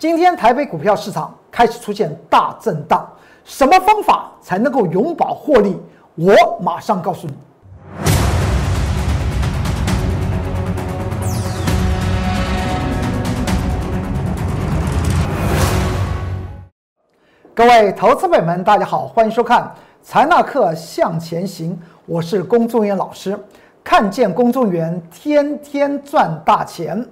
今天台北股票市场开始出现大震荡，什么方法才能够永保获利？我马上告诉你。各位投资朋友们，大家好，欢迎收看《财纳课向前行》，我是公众员老师。看见公众员天天赚大钱，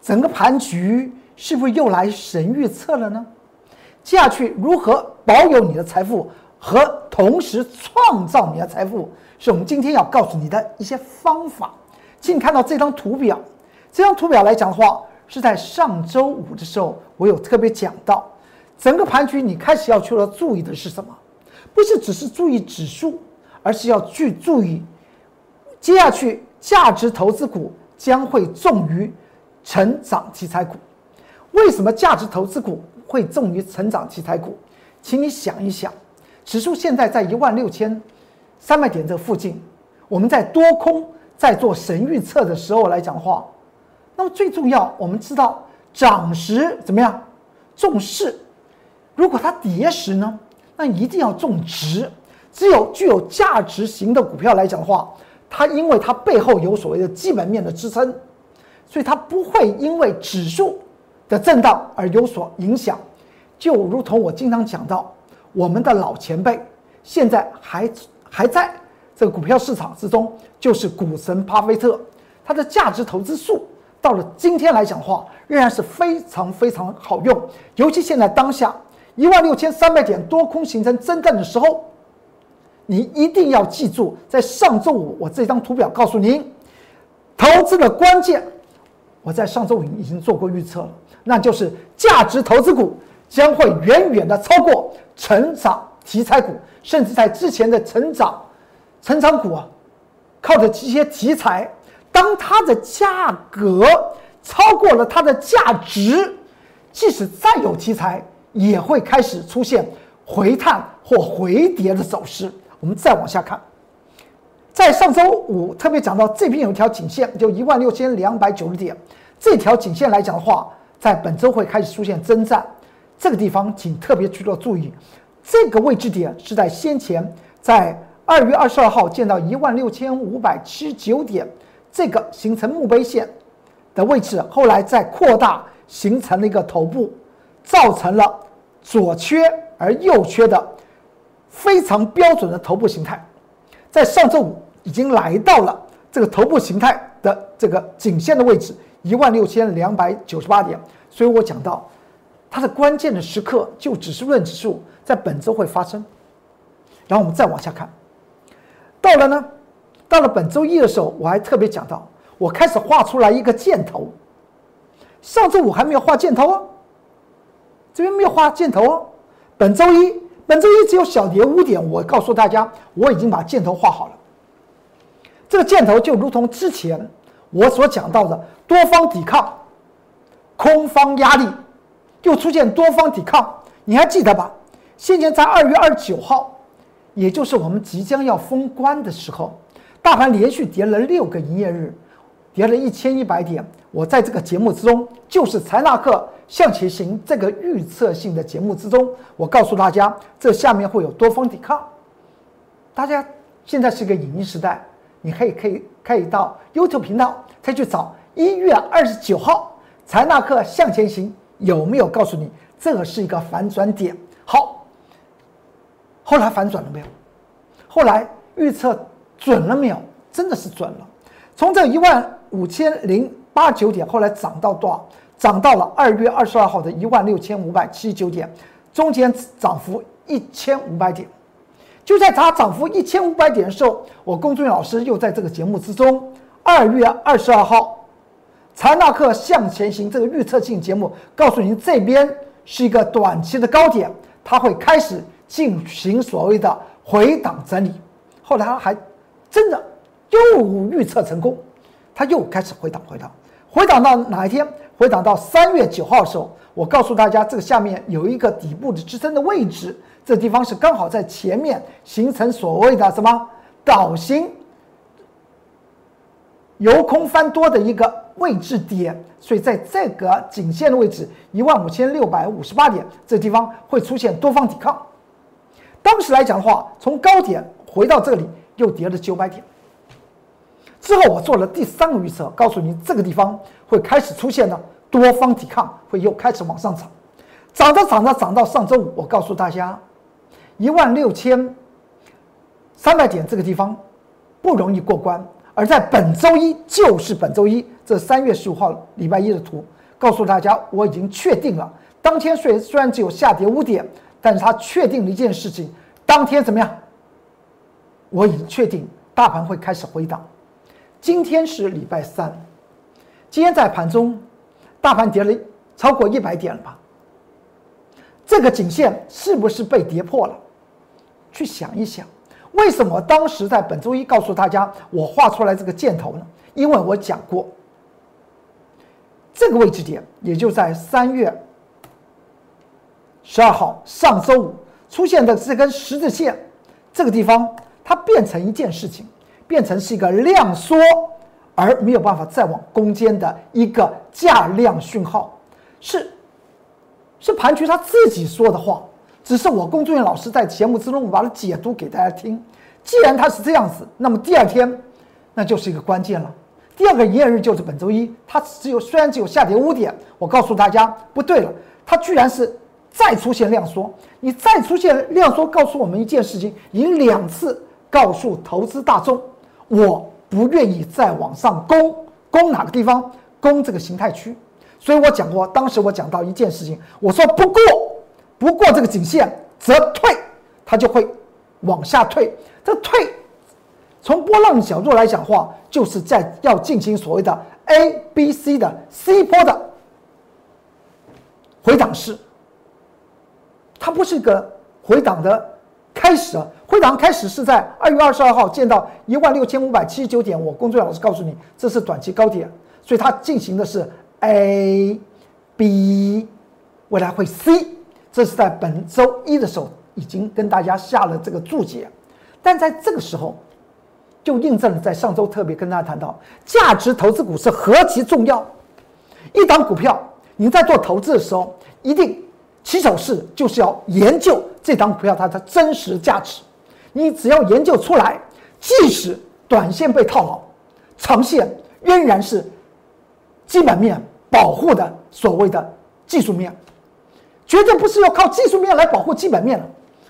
整个盘局。是不是又来神预测了呢？接下去如何保有你的财富和同时创造你的财富，是我们今天要告诉你的一些方法。请你看到这张图表，这张图表来讲的话，是在上周五的时候，我有特别讲到，整个盘局你开始要去了注意的是什么？不是只是注意指数，而是要去注意接下去价值投资股将会重于成长题材股。为什么价值投资股会重于成长题材股？请你想一想，指数现在在一万六千三百点这附近，我们在多空在做神预测的时候来讲话，那么最重要，我们知道涨时怎么样重势，如果它跌时呢，那一定要重值。只有具有价值型的股票来讲的话，它因为它背后有所谓的基本面的支撑，所以它不会因为指数。的震荡而有所影响，就如同我经常讲到，我们的老前辈现在还还在这个股票市场之中，就是股神巴菲特，他的价值投资术到了今天来讲的话，仍然是非常非常好用。尤其现在当下一万六千三百点多空形成真正的时候，你一定要记住，在上周五我这张图表告诉您，投资的关键，我在上周五已经做过预测了。那就是价值投资股将会远远的超过成长题材股，甚至在之前的成长成长股啊，靠着这些题材，当它的价格超过了它的价值，即使再有题材，也会开始出现回探或回跌的走势。我们再往下看，在上周五特别讲到这边有一条颈线，就一万六千两百九十点，这条颈线来讲的话。在本周会开始出现征战，这个地方请特别去做注意。这个位置点是在先前在二月二十二号见到一万六千五百七十九点，这个形成墓碑线的位置，后来再扩大形成了一个头部，造成了左缺而右缺的非常标准的头部形态。在上周五已经来到了这个头部形态的这个颈线的位置。一万六千两百九十八点，所以我讲到它的关键的时刻，就指数论指数在本周会发生。然后我们再往下看，到了呢，到了本周一的时候，我还特别讲到，我开始画出来一个箭头。上周五还没有画箭头哦，这边没有画箭头哦。本周一，本周一只有小跌五点，我告诉大家，我已经把箭头画好了。这个箭头就如同之前。我所讲到的多方抵抗，空方压力，又出现多方抵抗，你还记得吧？先前在二月二十九号，也就是我们即将要封关的时候，大盘连续跌了六个营业日，跌了一千一百点。我在这个节目之中，就是财纳克向前行这个预测性的节目之中，我告诉大家，这下面会有多方抵抗。大家现在是一个影音时代。你可以可以可以到 YouTube 频道再去找一月二十九号财纳克向前行有没有告诉你这个是一个反转点？好，后来反转了没有？后来预测准了没有？真的是准了。从这一万五千零八九点，后来涨到多少？涨到了二月二十二号的一万六千五百七十九点，中间涨幅一千五百点。就在它涨幅一千五百点的时候，我龚俊老师又在这个节目之中，二月二十二号，财纳克向前行这个预测性节目，告诉您这边是一个短期的高点，它会开始进行所谓的回档整理。后来他还真的又预测成功，它又开始回档回档，回档到哪一天？回档到三月九号的时候，我告诉大家，这个下面有一个底部的支撑的位置。这地方是刚好在前面形成所谓的什么倒形由空翻多的一个位置点，所以在这个颈线的位置一万五千六百五十八点这地方会出现多方抵抗。当时来讲的话，从高点回到这里又跌了九百点。之后我做了第三个预测，告诉你这个地方会开始出现呢多方抵抗，会又开始往上涨，涨着涨着涨到上周五，我告诉大家一万六千三百点这个地方不容易过关。而在本周一，就是本周一，这三月十五号礼拜一的图，告诉大家我已经确定了。当天虽虽然只有下跌五点，但是它确定了一件事情：当天怎么样？我已经确定大盘会开始回档。今天是礼拜三，今天在盘中，大盘跌了超过一百点了吧？这个颈线是不是被跌破了？去想一想。为什么当时在本周一告诉大家我画出来这个箭头呢？因为我讲过，这个位置点也就在三月十二号上周五出现的这根十字线，这个地方它变成一件事情，变成是一个量缩而没有办法再往攻坚的一个价量讯号，是是盘局他自己说的话。只是我工作人员老师在节目之中，我把它解读给大家听。既然它是这样子，那么第二天，那就是一个关键了。第二个营业日就是本周一，它只有虽然只有下跌五点，我告诉大家不对了，它居然是再出现量缩。你再出现量缩，告诉我们一件事情，你两次告诉投资大众，我不愿意再往上攻，攻哪个地方？攻这个形态区。所以我讲过，当时我讲到一件事情，我说不过。不过这个颈线则退，它就会往下退。这退，从波浪角度来讲话，就是在要进行所谓的 A、B、C 的 C 波的回档式。它不是一个回档的开始，回档开始是在二月二十二号见到一万六千五百七十九点，我工作老师告诉你这是短期高点，所以它进行的是 A、B，未来会 C。这是在本周一的时候已经跟大家下了这个注解，但在这个时候，就印证了在上周特别跟大家谈到，价值投资股是何其重要。一档股票，你在做投资的时候，一定起手式就是要研究这档股票它的真实价值。你只要研究出来，即使短线被套牢，长线仍然是基本面保护的所谓的技术面。绝对不是要靠技术面来保护基本面的。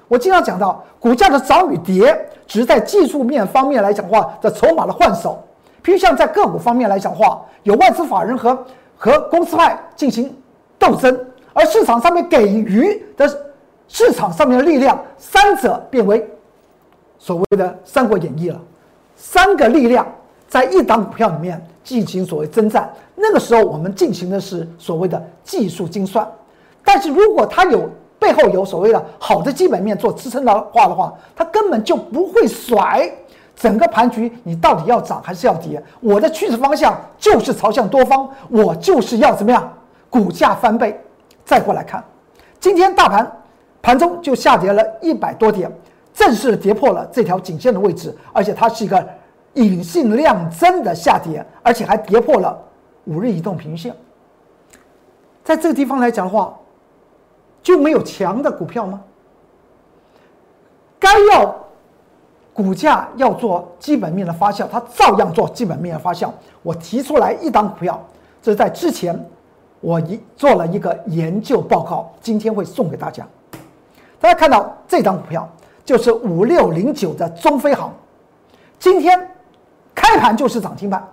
我经常讲到，股价的涨与跌，只是在技术面方面来讲话的筹码的换手。譬如像在个股方面来讲话，有外资法人和和公司派进行斗争，而市场上面给予的市场上面的力量，三者变为所谓的《三国演义》了。三个力量在一档股票里面进行所谓征战，那个时候我们进行的是所谓的技术精算。但是如果它有背后有所谓的好的基本面做支撑的话的话，它根本就不会甩整个盘局。你到底要涨还是要跌？我的趋势方向就是朝向多方，我就是要怎么样？股价翻倍。再过来看，今天大盘盘中就下跌了一百多点，正式跌破了这条颈线的位置，而且它是一个隐性量增的下跌，而且还跌破了五日移动平均线。在这个地方来讲的话，就没有强的股票吗？该要股价要做基本面的发酵，它照样做基本面的发酵。我提出来一档股票，这是在之前我一做了一个研究报告，今天会送给大家。大家看到这档股票就是五六零九的中飞航，今天开盘就是涨停板，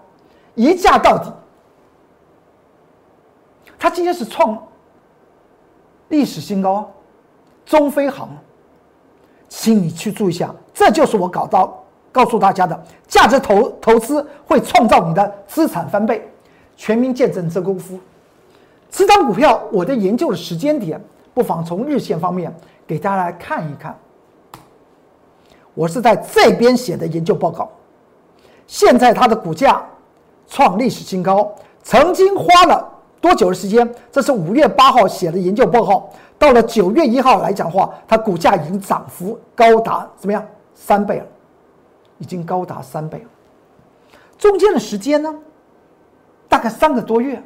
一价到底。它今天是创。历史新高，中飞航，请你去注意一下，这就是我搞到告诉大家的价值投投资会创造你的资产翻倍，全民见证这功夫。这张股票我的研究的时间点，不妨从日线方面给大家来看一看。我是在这边写的研究报告，现在它的股价创历史新高，曾经花了。多久的时间？这是五月八号写的研究报告，到了九月一号来讲话，它股价已经涨幅高达怎么样？三倍了，已经高达三倍了。中间的时间呢，大概三个多月，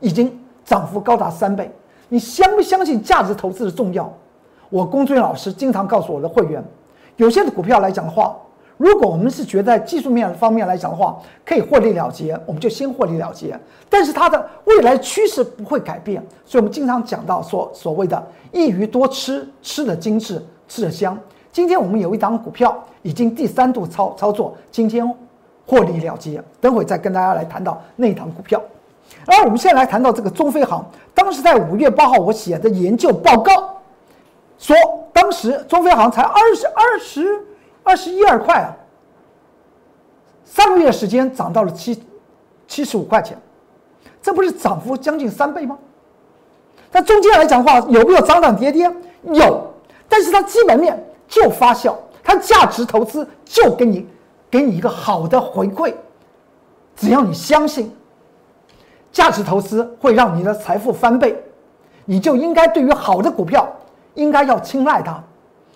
已经涨幅高达三倍。你相不相信价值投资的重要？我龚俊老师经常告诉我的会员，有些的股票来讲的话，如果我们是觉得技术面方面来讲的话，可以获利了结，我们就先获利了结。但是它的未来趋势不会改变，所以我们经常讲到所所谓的“一鱼多吃，吃的精致，吃的香”。今天我们有一档股票已经第三度操操作，今天获利了结，等会再跟大家来谈到那一档股票。而我们现在来谈到这个中飞航，当时在五月八号我写的研究报告，说当时中飞航才二十二十二十一二块啊，三个月时间涨到了七七十五块钱，这不是涨幅将近三倍吗？那中间来讲的话，有没有涨涨跌跌？有，但是它基本面就发酵，它价值投资就给你给你一个好的回馈，只要你相信。价值投资会让你的财富翻倍，你就应该对于好的股票应该要青睐它，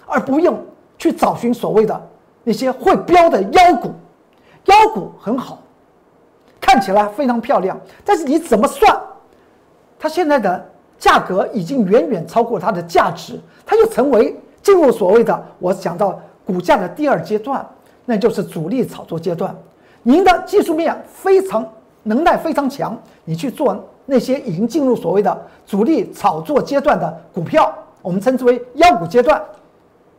而不用去找寻所谓的那些会飙的妖股。妖股很好，看起来非常漂亮，但是你怎么算，它现在的价格已经远远超过它的价值，它就成为进入所谓的我讲到股价的第二阶段，那就是主力炒作阶段。您的技术面非常。能耐非常强，你去做那些已经进入所谓的主力炒作阶段的股票，我们称之为妖股阶段，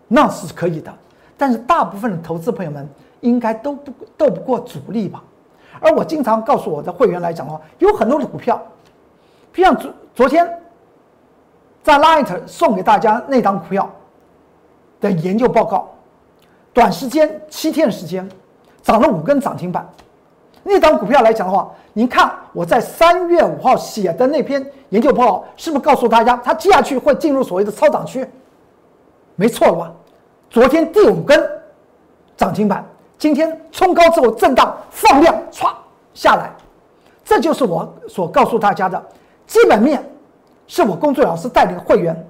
那是可以的。但是大部分的投资朋友们应该都不斗不过主力吧？而我经常告诉我的会员来讲的话，有很多的股票，如像昨昨天在 Light 送给大家那张股票的研究报告，短时间七天时间涨了五根涨停板。那张股票来讲的话，您看我在三月五号写的那篇研究报告，是不是告诉大家它接下去会进入所谓的超涨区？没错了吧？昨天第五根涨停板，今天冲高之后震荡放量唰下来，这就是我所告诉大家的基本面，是我工作老师带领会员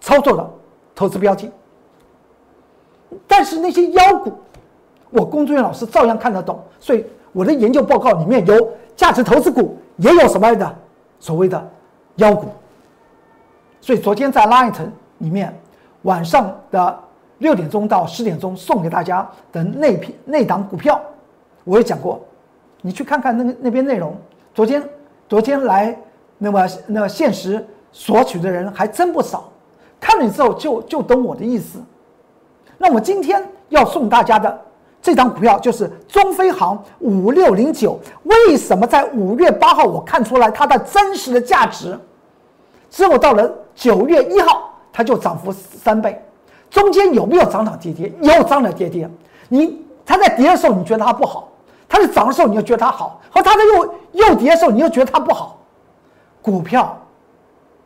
操作的投资标的。但是那些妖股，我工作员老师照样看得懂，所以。我的研究报告里面有价值投资股，也有什么的所谓的妖股。所以昨天在 Light 里面晚上的六点钟到十点钟送给大家的那批那档股票，我也讲过，你去看看那个那边内容。昨天昨天来那么那么现实索取的人还真不少，看了之后就就懂我的意思。那我今天要送大家的。这张股票就是中飞航五六零九，为什么在五月八号我看出来它的真实的价值？之后到了九月一号，它就涨幅三倍，中间有没有涨涨跌跌？有涨涨跌跌。你它在跌的时候你觉得它不好，它在涨的时候你又觉得它好，和它在又又跌的时候你又觉得它不好。股票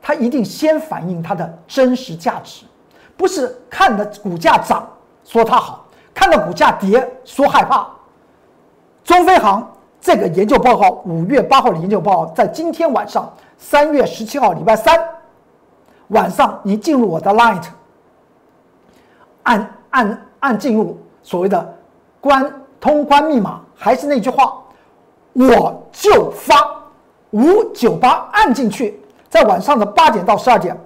它一定先反映它的真实价值，不是看的股价涨说它好。看的股价跌，说害怕。中飞航这个研究报告，五月八号的研究报告，在今天晚上，三月十七号礼拜三晚上，你进入我的 Light，按按按进入所谓的关通关密码，还是那句话，我就发五九八按进去，在晚上的八点到十二点，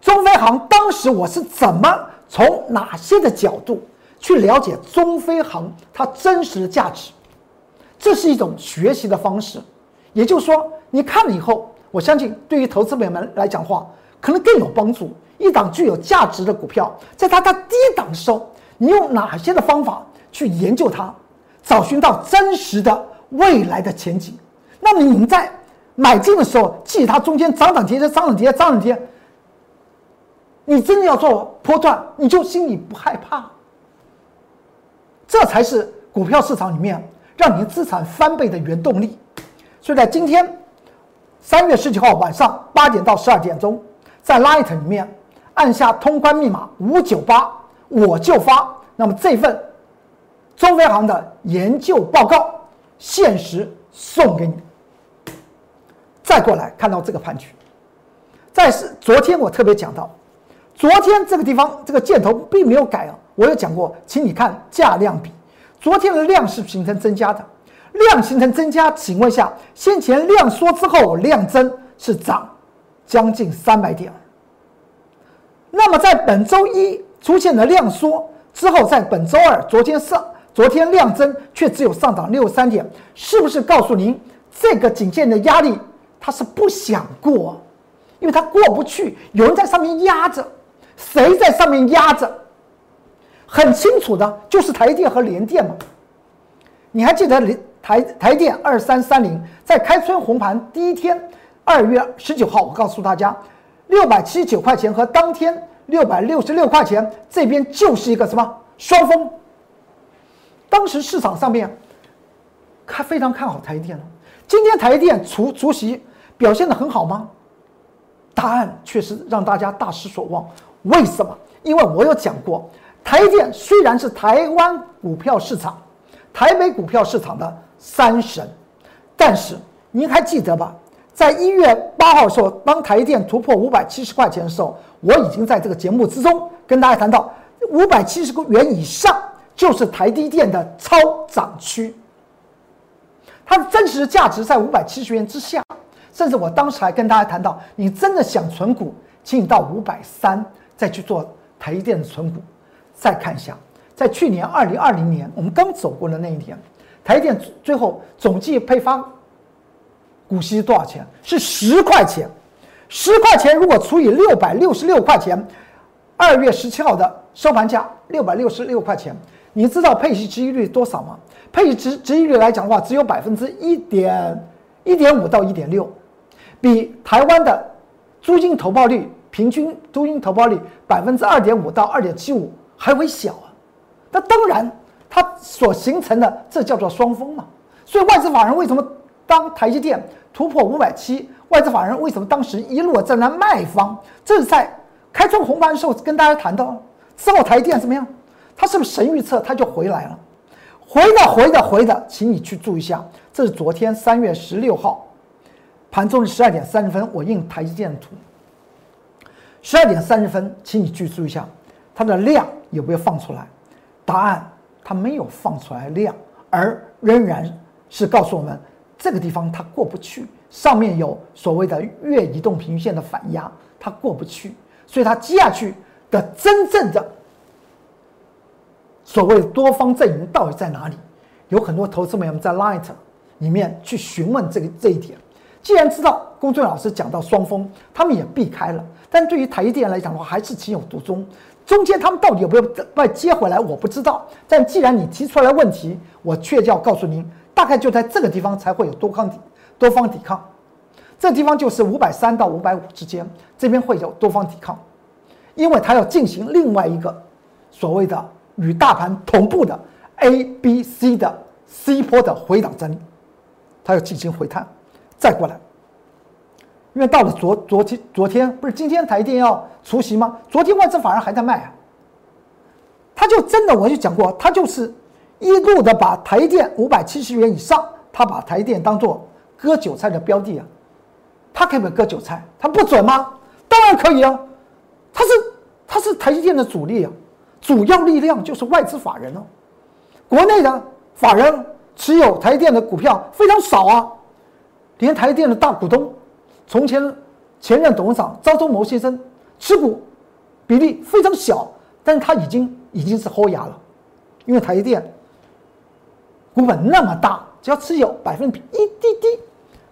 中飞航当时我是怎么从哪些的角度？去了解中飞航它真实的价值，这是一种学习的方式。也就是说，你看了以后，我相信对于投资者们来讲话，可能更有帮助。一档具有价值的股票，在它的低档的时候，你用哪些的方法去研究它，找寻到真实的未来的前景？那么你在买进的时候，记它中间涨涨跌跌、涨涨跌跌、涨涨跌，你真的要做波段，你就心里不害怕。这才是股票市场里面让您资产翻倍的原动力。所以在今天三月十九号晚上八点到十二点钟，在 Light 里面按下通关密码五九八，我就发。那么这份中飞航的研究报告限时送给你。再过来看到这个盘局，在是昨天我特别讲到，昨天这个地方这个箭头并没有改啊。我有讲过，请你看价量比，昨天的量是形成增加的，量形成增加情况下，先前量缩之后量增是涨将近三百点。那么在本周一出现了量缩之后，在本周二昨天上昨天量增却只有上涨六三点，是不是告诉您这个颈线的压力它是不想过，因为它过不去，有人在上面压着，谁在上面压着？很清楚的，就是台电和联电嘛。你还记得联台台电二三三零在开春红盘第一天，二月十九号，我告诉大家，六百七十九块钱和当天六百六十六块钱这边就是一个什么双峰。当时市场上面看非常看好台电了。今天台电除除夕表现的很好吗？答案确实让大家大失所望。为什么？因为我有讲过。台电虽然是台湾股票市场、台北股票市场的三神，但是您还记得吧？在一月八号的时候，当台积电突破五百七十块钱的时候，我已经在这个节目之中跟大家谈到，五百七十元以上就是台积电的超涨区，它的真实价值在五百七十元之下，甚至我当时还跟大家谈到，你真的想存股，请你到五百三再去做台积电的存股。再看一下，在去年二零二零年，我们刚走过的那一天，台积电最后总计配发股息多少钱？是十块钱。十块钱如果除以六百六十六块钱，二月十七号的收盘价六百六十六块钱，你知道配息值益率多少吗？配息值值益率来讲的话，只有百分之一点一点五到一点六，比台湾的租金投报率平均租金投报率百分之二点五到二点七五。还微小啊，那当然，它所形成的这叫做双峰嘛。所以外资法人为什么当台积电突破五百七，外资法人为什么当时一路站在卖方？这是在开创红盘的时候跟大家谈到，之后台积电怎么样？它是不是神预测它就回来了？回的回的回的，请你去注意一下，这是昨天三月十六号盘中的十二点三十分，我印台积电的图。十二点三十分，请你去注意一下它的量。有没有放出来？答案，它没有放出来量，而仍然是告诉我们这个地方它过不去，上面有所谓的月移动平均线的反压，它过不去，所以它接下去的真正的所谓多方阵营到底在哪里？有很多投资朋友们在 Light 里面去询问这个这一点。既然知道公众老师讲到双峰，他们也避开了，但对于台积电来讲的话，还是情有独钟。中间他们到底有没有再接回来，我不知道。但既然你提出来问题，我却要告诉您，大概就在这个地方才会有多抗抵多方抵抗。这地方就是五百三到五百五之间，这边会有多方抵抗，因为它要进行另外一个所谓的与大盘同步的 A、B、C 的 C 波的回档整理，它要进行回探，再过来。因为到了昨昨天昨天不是今天台电要除息吗？昨天外资反而还在卖啊，他就真的我就讲过，他就是一路的把台电五百七十元以上，他把台电当做割韭菜的标的啊，他可不可以割韭菜？他不准吗？当然可以啊，他是他是台积电的主力啊，主要力量就是外资法人哦，国内的法人持有台电的股票非常少啊，连台电的大股东。从前，前任董事长张忠谋先生持股比例非常小，但是他已经已经是豁牙了，因为台积电股本那么大，只要持有百分比一滴滴，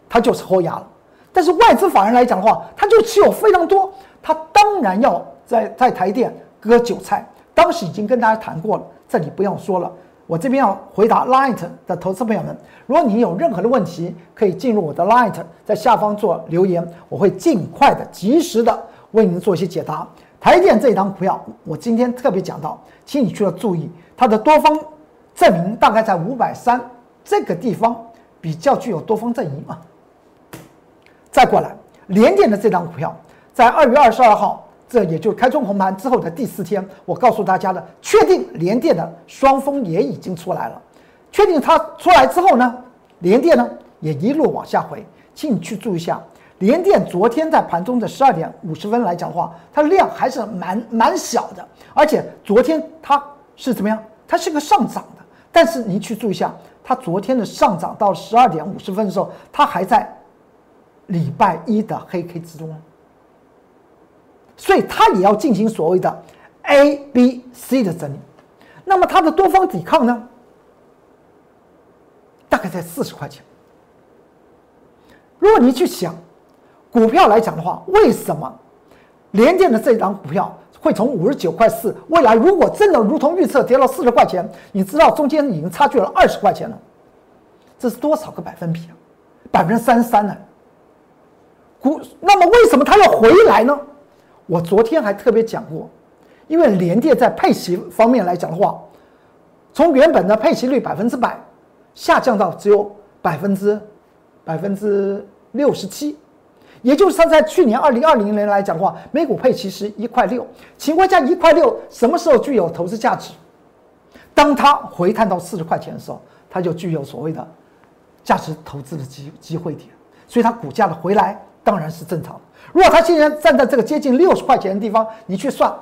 它就是豁牙了。但是外资法人来讲的话，他就持有非常多，他当然要在在台电割韭菜。当时已经跟大家谈过了，这里不要说了。我这边要回答 Light 的投资朋友们，如果你有任何的问题，可以进入我的 Light，在下方做留言，我会尽快的、及时的为您做一些解答。台电这一档股票，我今天特别讲到，请你需要注意它的多方证明大概在五百三这个地方比较具有多方阵营啊。再过来，联电的这张股票，在二月二十二号。这也就开中红盘之后的第四天，我告诉大家的，确定联电的双峰也已经出来了。确定它出来之后呢，联电呢也一路往下回。请你去注意一下，联电昨天在盘中的十二点五十分来讲的话，它量还是蛮蛮小的，而且昨天它是怎么样？它是个上涨，但是你去注意一下，它昨天的上涨到十二点五十分的时候，它还在礼拜一的黑 K 之中，所以它也要进行所谓的 A、B、C 的整理。那么它的多方抵抗呢，大概在四十块钱。如果你去想股票来讲的话，为什么联电的这张股票？会从五十九块四，未来如果真的如同预测跌了四十块钱，你知道中间已经差距了二十块钱了，这是多少个百分比啊？百分之三十三呢？股那么为什么它要回来呢？我昨天还特别讲过，因为联电在配息方面来讲的话，从原本的配息率百分之百下降到只有百分之百分之六十七。也就是它在去年二零二零年来讲的话，每股配息是一块六，情况下一块六什么时候具有投资价值？当它回探到四十块钱的时候，它就具有所谓的价值投资的机机会点，所以它股价的回来当然是正常。如果它现在站在这个接近六十块钱的地方，你去算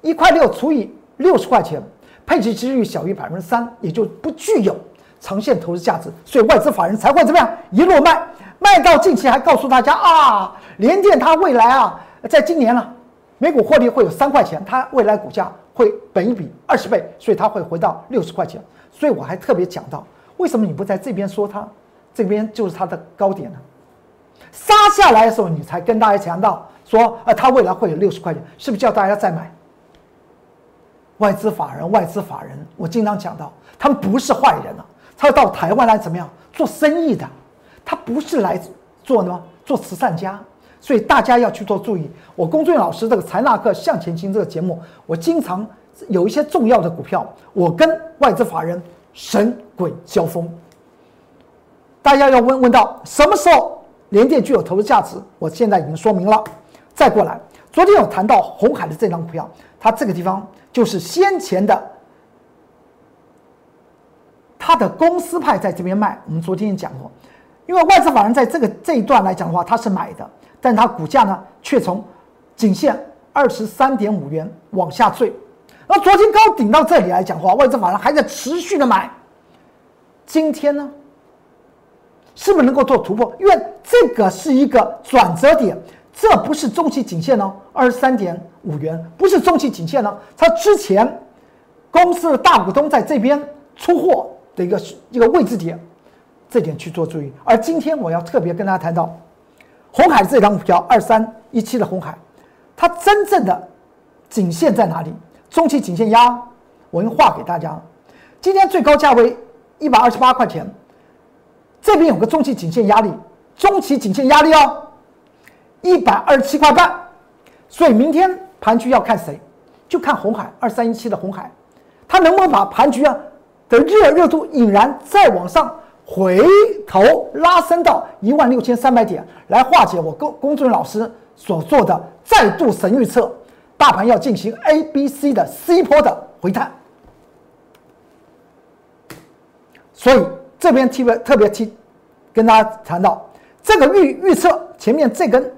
一块六除以六十块钱，配息几率小于百分之三，也就不具有长线投资价值，所以外资法人才会怎么样一路卖。卖到近期还告诉大家啊，联电它未来啊，在今年呢，每股获利会有三块钱，它未来股价会本一比二十倍，所以它会回到六十块钱。所以我还特别讲到，为什么你不在这边说它，这边就是它的高点呢？杀下来的时候，你才跟大家强调说，呃，它未来会有六十块钱，是不是叫大家再买？外资法人，外资法人，我经常讲到，他们不是坏人啊，他到台湾来怎么样做生意的？他不是来做呢，做慈善家，所以大家要去做注意。我龚俊老师这个财纳克向前行这个节目，我经常有一些重要的股票，我跟外资法人神鬼交锋。大家要问问到什么时候联电具有投资价值？我现在已经说明了。再过来，昨天有谈到红海的这张股票，它这个地方就是先前的，它的公司派在这边卖。我们昨天也讲过。因为外资法人在这个这一段来讲的话，它是买的，但它股价呢却从颈线二十三点五元往下坠。那昨天高顶到这里来讲的话，外资法人还在持续的买。今天呢，是不是能够做突破？因为这个是一个转折点，这不是中期颈线哦，二十三点五元不是中期颈线呢。它之前公司的大股东在这边出货的一个一个位置点。这点去做注意，而今天我要特别跟大家谈到，红海这张股票二三一七的红海，它真正的颈线在哪里？中期颈线压，我用画给大家。今天最高价为一百二十八块钱，这边有个中期颈线压力，中期颈线压力哦，一百二十七块半。所以明天盘局要看谁？就看红海二三一七的红海，它能不能把盘局啊的热热度引燃再往上？回头拉升到一万六千三百点，来化解我公公众老师所做的再度神预测，大盘要进行 A、B、C 的 C 波的回探。所以这边特别特别提跟大家谈到，这个预预测前面这根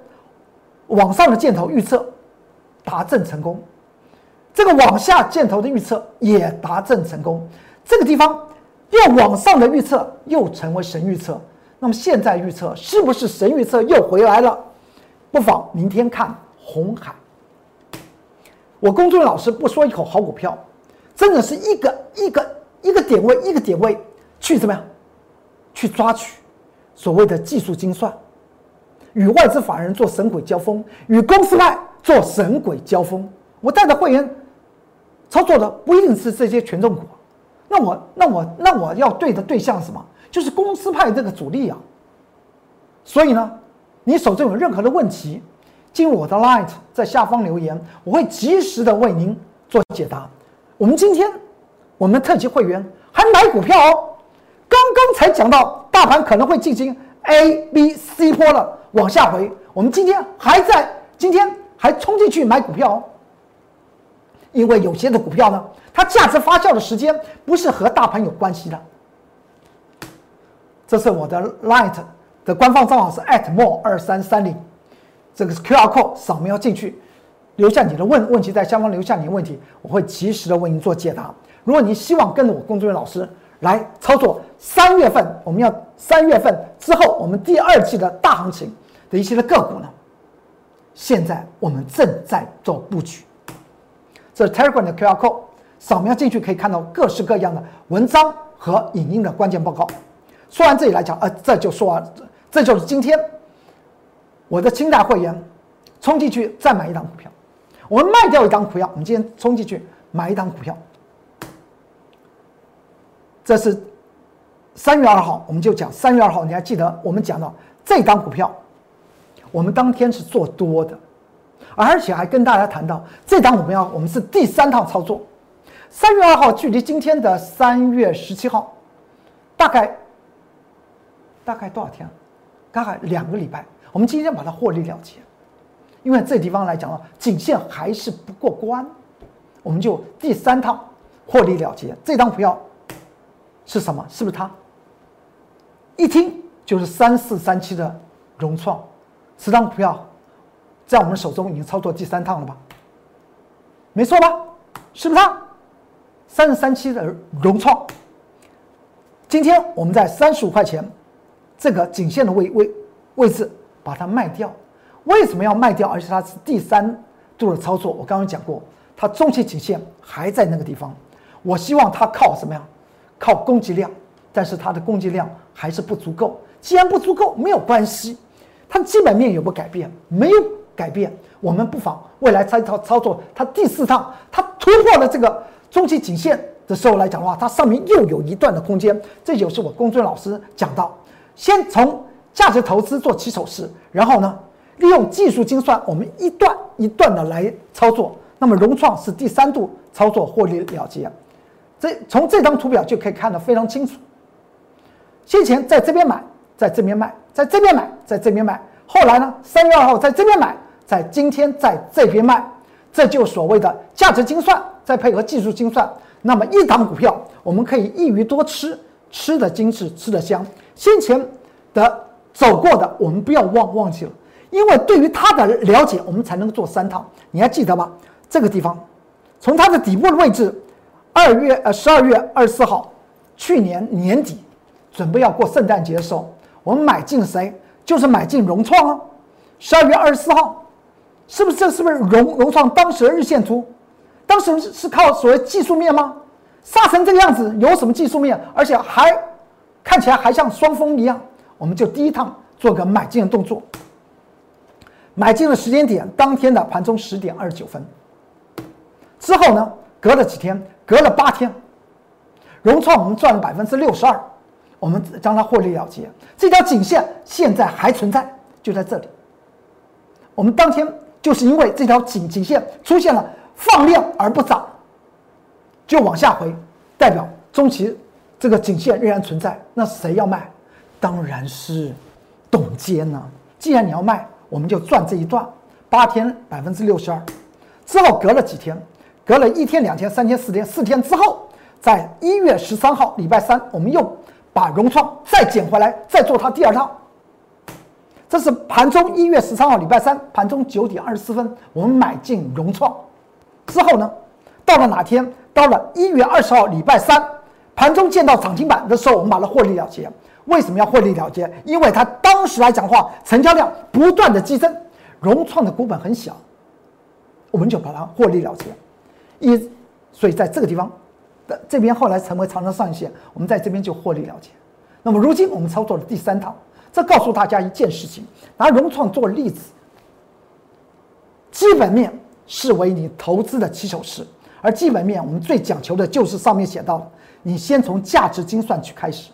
往上的箭头预测达正成功，这个往下箭头的预测也达正成功，这个地方。又往上的预测又成为神预测，那么现在预测是不是神预测又回来了？不妨明天看红海。我公众老师不说一口好股票，真的是一个一个一个点位一个点位去怎么样，去抓取所谓的技术精算，与外资法人做神鬼交锋，与公司派做神鬼交锋。我带的会员操作的不一定是这些权重股。那我那我那我要对的对象是什么？就是公司派这个主力啊。所以呢，你手中有任何的问题，进入我的 Light，在下方留言，我会及时的为您做解答。我们今天我们特级会员还买股票哦，刚刚才讲到大盘可能会进行 A、B、C 波了往下回，我们今天还在今天还冲进去买股票哦，因为有些的股票呢。它价值发酵的时间不是和大盘有关系的。这是我的 Light 的官方账号是 @more 二三三零，这个是 QR code 扫描进去，留下你的问问题，在下方留下你的问题，我会及时的为您做解答。如果你希望跟着我工作人员老师来操作三月份，我们要三月份之后，我们第二季的大行情的一些的个股呢？现在我们正在做布局。这是 Telegram 的 QR code，扫描进去可以看到各式各样的文章和影音的关键报告。说完这里来讲，呃，这就说完，这就是今天我的清代会员冲进去再买一档股票，我们卖掉一档股票，我们今天冲进去买一档股票。这是三月二号，我们就讲三月二号，你还记得我们讲到这档股票，我们当天是做多的，而且还跟大家谈到这档股票，我们是第三趟操作。三月二号距离今天的三月十七号，大概大概多少天？大概两个礼拜。我们今天把它获利了结，因为这地方来讲啊，颈线还是不过关，我们就第三趟获利了结。这张股票。是什么？是不是它？一听就是三四三七的融创，此张股票在我们手中已经操作第三趟了吧？没错吧？是不是它？三十三七的融创，今天我们在三十五块钱这个颈线的位位位置把它卖掉。为什么要卖掉？而且它是第三度的操作。我刚刚讲过，它中期颈线还在那个地方。我希望它靠什么呀？靠供给量，但是它的供给量还是不足够。既然不足够，没有关系，它基本面有没有改变？没有改变。我们不妨未来再操操作它第四趟，它突破了这个中期颈线的时候来讲的话，它上面又有一段的空间。这就是我公孙老师讲到，先从价值投资做起手式，然后呢，利用技术精算，我们一段一段的来操作。那么融创是第三度操作获利了结。这从这张图表就可以看得非常清楚。先前在这边买，在这边卖，在这边买，在这边卖。后来呢，三月二号在这边买，在今天在这边卖。这就所谓的价值精算，再配合技术精算。那么一档股票，我们可以一鱼多吃，吃的精致，吃的香。先前的走过的，我们不要忘忘记了，因为对于它的了解，我们才能做三套。你还记得吗？这个地方，从它的底部的位置。二月呃十二月二十四号，去年年底，准备要过圣诞节的时候，我们买进谁？就是买进融创啊。十二月二十四号，是不是这是不是融融创当时的日线图？当时是靠所谓技术面吗？杀成这个样子，有什么技术面？而且还看起来还像双峰一样，我们就第一趟做个买进的动作。买进的时间点，当天的盘中十点二十九分。之后呢，隔了几天。隔了八天，融创我们赚了百分之六十二，我们将它获利了结。这条颈线现在还存在，就在这里。我们当天就是因为这条颈颈线出现了放量而不涨，就往下回，代表中期这个颈线仍然存在。那谁要卖？当然是董监呢。既然你要卖，我们就赚这一段。八天百分之六十二，之后隔了几天。隔了一天、两天、三天、四天，四天之后，在一月十三号礼拜三，我们又把融创再捡回来，再做它第二套。这是盘中一月十三号礼拜三盘中九点二十四分，我们买进融创。之后呢，到了哪天？到了一月二十号礼拜三盘中见到涨停板的时候，我们把它获利了结。为什么要获利了结？因为它当时来讲话，成交量不断的激增，融创的股本很小，我们就把它获利了结。一，所以在这个地方的这边后来成为长城上影线，我们在这边就获利了结。那么如今我们操作了第三套，这告诉大家一件事情：拿融创做例子，基本面视为你投资的起手式，而基本面我们最讲求的就是上面写到的，你先从价值精算去开始，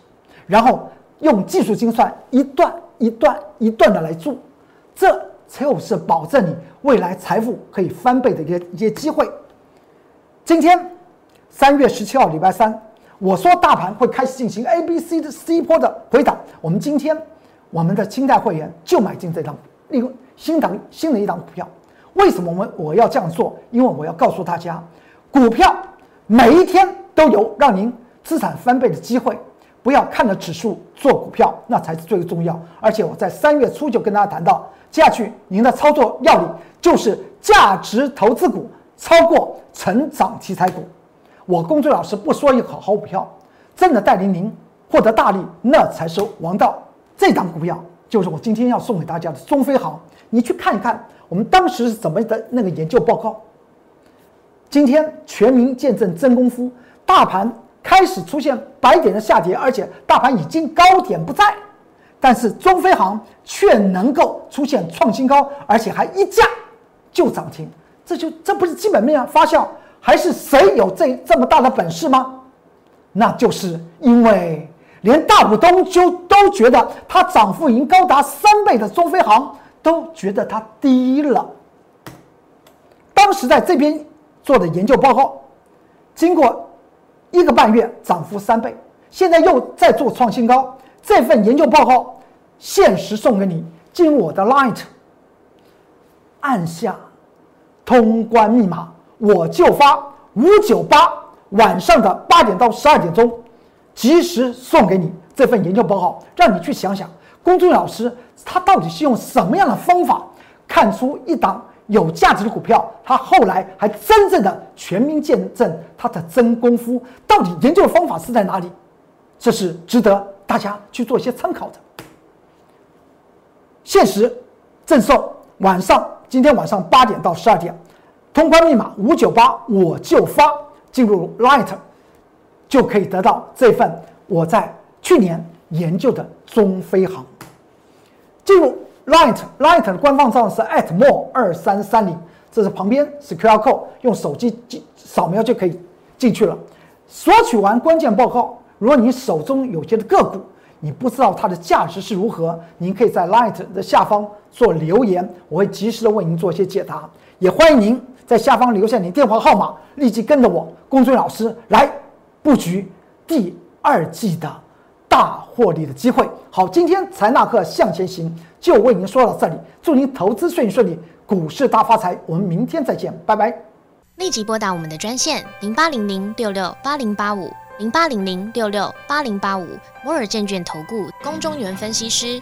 然后用技术精算一段一段一段的来做，这就是保证你未来财富可以翻倍的一些一些机会。今天三月十七号，礼拜三，我说大盘会开始进行 A、B、C 的 C 波的回档。我们今天我们的清代会员就买进这张利用新档新的一档股票。为什么我们我要这样做？因为我要告诉大家，股票每一天都有让您资产翻倍的机会。不要看着指数做股票，那才是最重要。而且我在三月初就跟大家谈到，接下去您的操作要领就是价值投资股。超过成长题材股，我公孙老师不说一个好股票，真的带领您获得大利，那才是王道。这档股票就是我今天要送给大家的中飞航，你去看一看我们当时是怎么的那个研究报告。今天全民见证真功夫，大盘开始出现白点的下跌，而且大盘已经高点不在，但是中飞航却能够出现创新高，而且还一价就涨停，这就这不是基本面发酵，还是谁有这这么大的本事吗？那就是因为。连大股东就都觉得它涨幅已经高达三倍的中飞航都觉得它低了。当时在这边做的研究报告，经过一个半月涨幅三倍，现在又在做创新高。这份研究报告限时送给你，进入我的 Light，按下通关密码，我就发五九八，晚上的八点到十二点钟。及时送给你这份研究报告，让你去想想，公众老师他到底是用什么样的方法看出一档有价值的股票，他后来还真正的全民见证他的真功夫，到底研究的方法是在哪里？这是值得大家去做一些参考的。限时赠送，晚上今天晚上八点到十二点，通关密码五九八，我就发进入 Light。就可以得到这份我在去年研究的中飞航。进入 Light，Light 的官方账号是 at more 二三三零，这是旁边是 QR code，用手机扫描就可以进去了。索取完关键报告，如果你手中有些的个股，你不知道它的价值是如何，您可以在 Light 的下方做留言，我会及时的为您做一些解答。也欢迎您在下方留下您电话号码，立即跟着我公孙老师来。布局第二季的大获利的机会。好，今天财纳克向前行就为您说到这里，祝您投资顺利顺利，股市大发财。我们明天再见，拜拜。立即拨打我们的专线零八零零六六八零八五零八零零六六八零八五摩尔证券投顾龚中原分析师。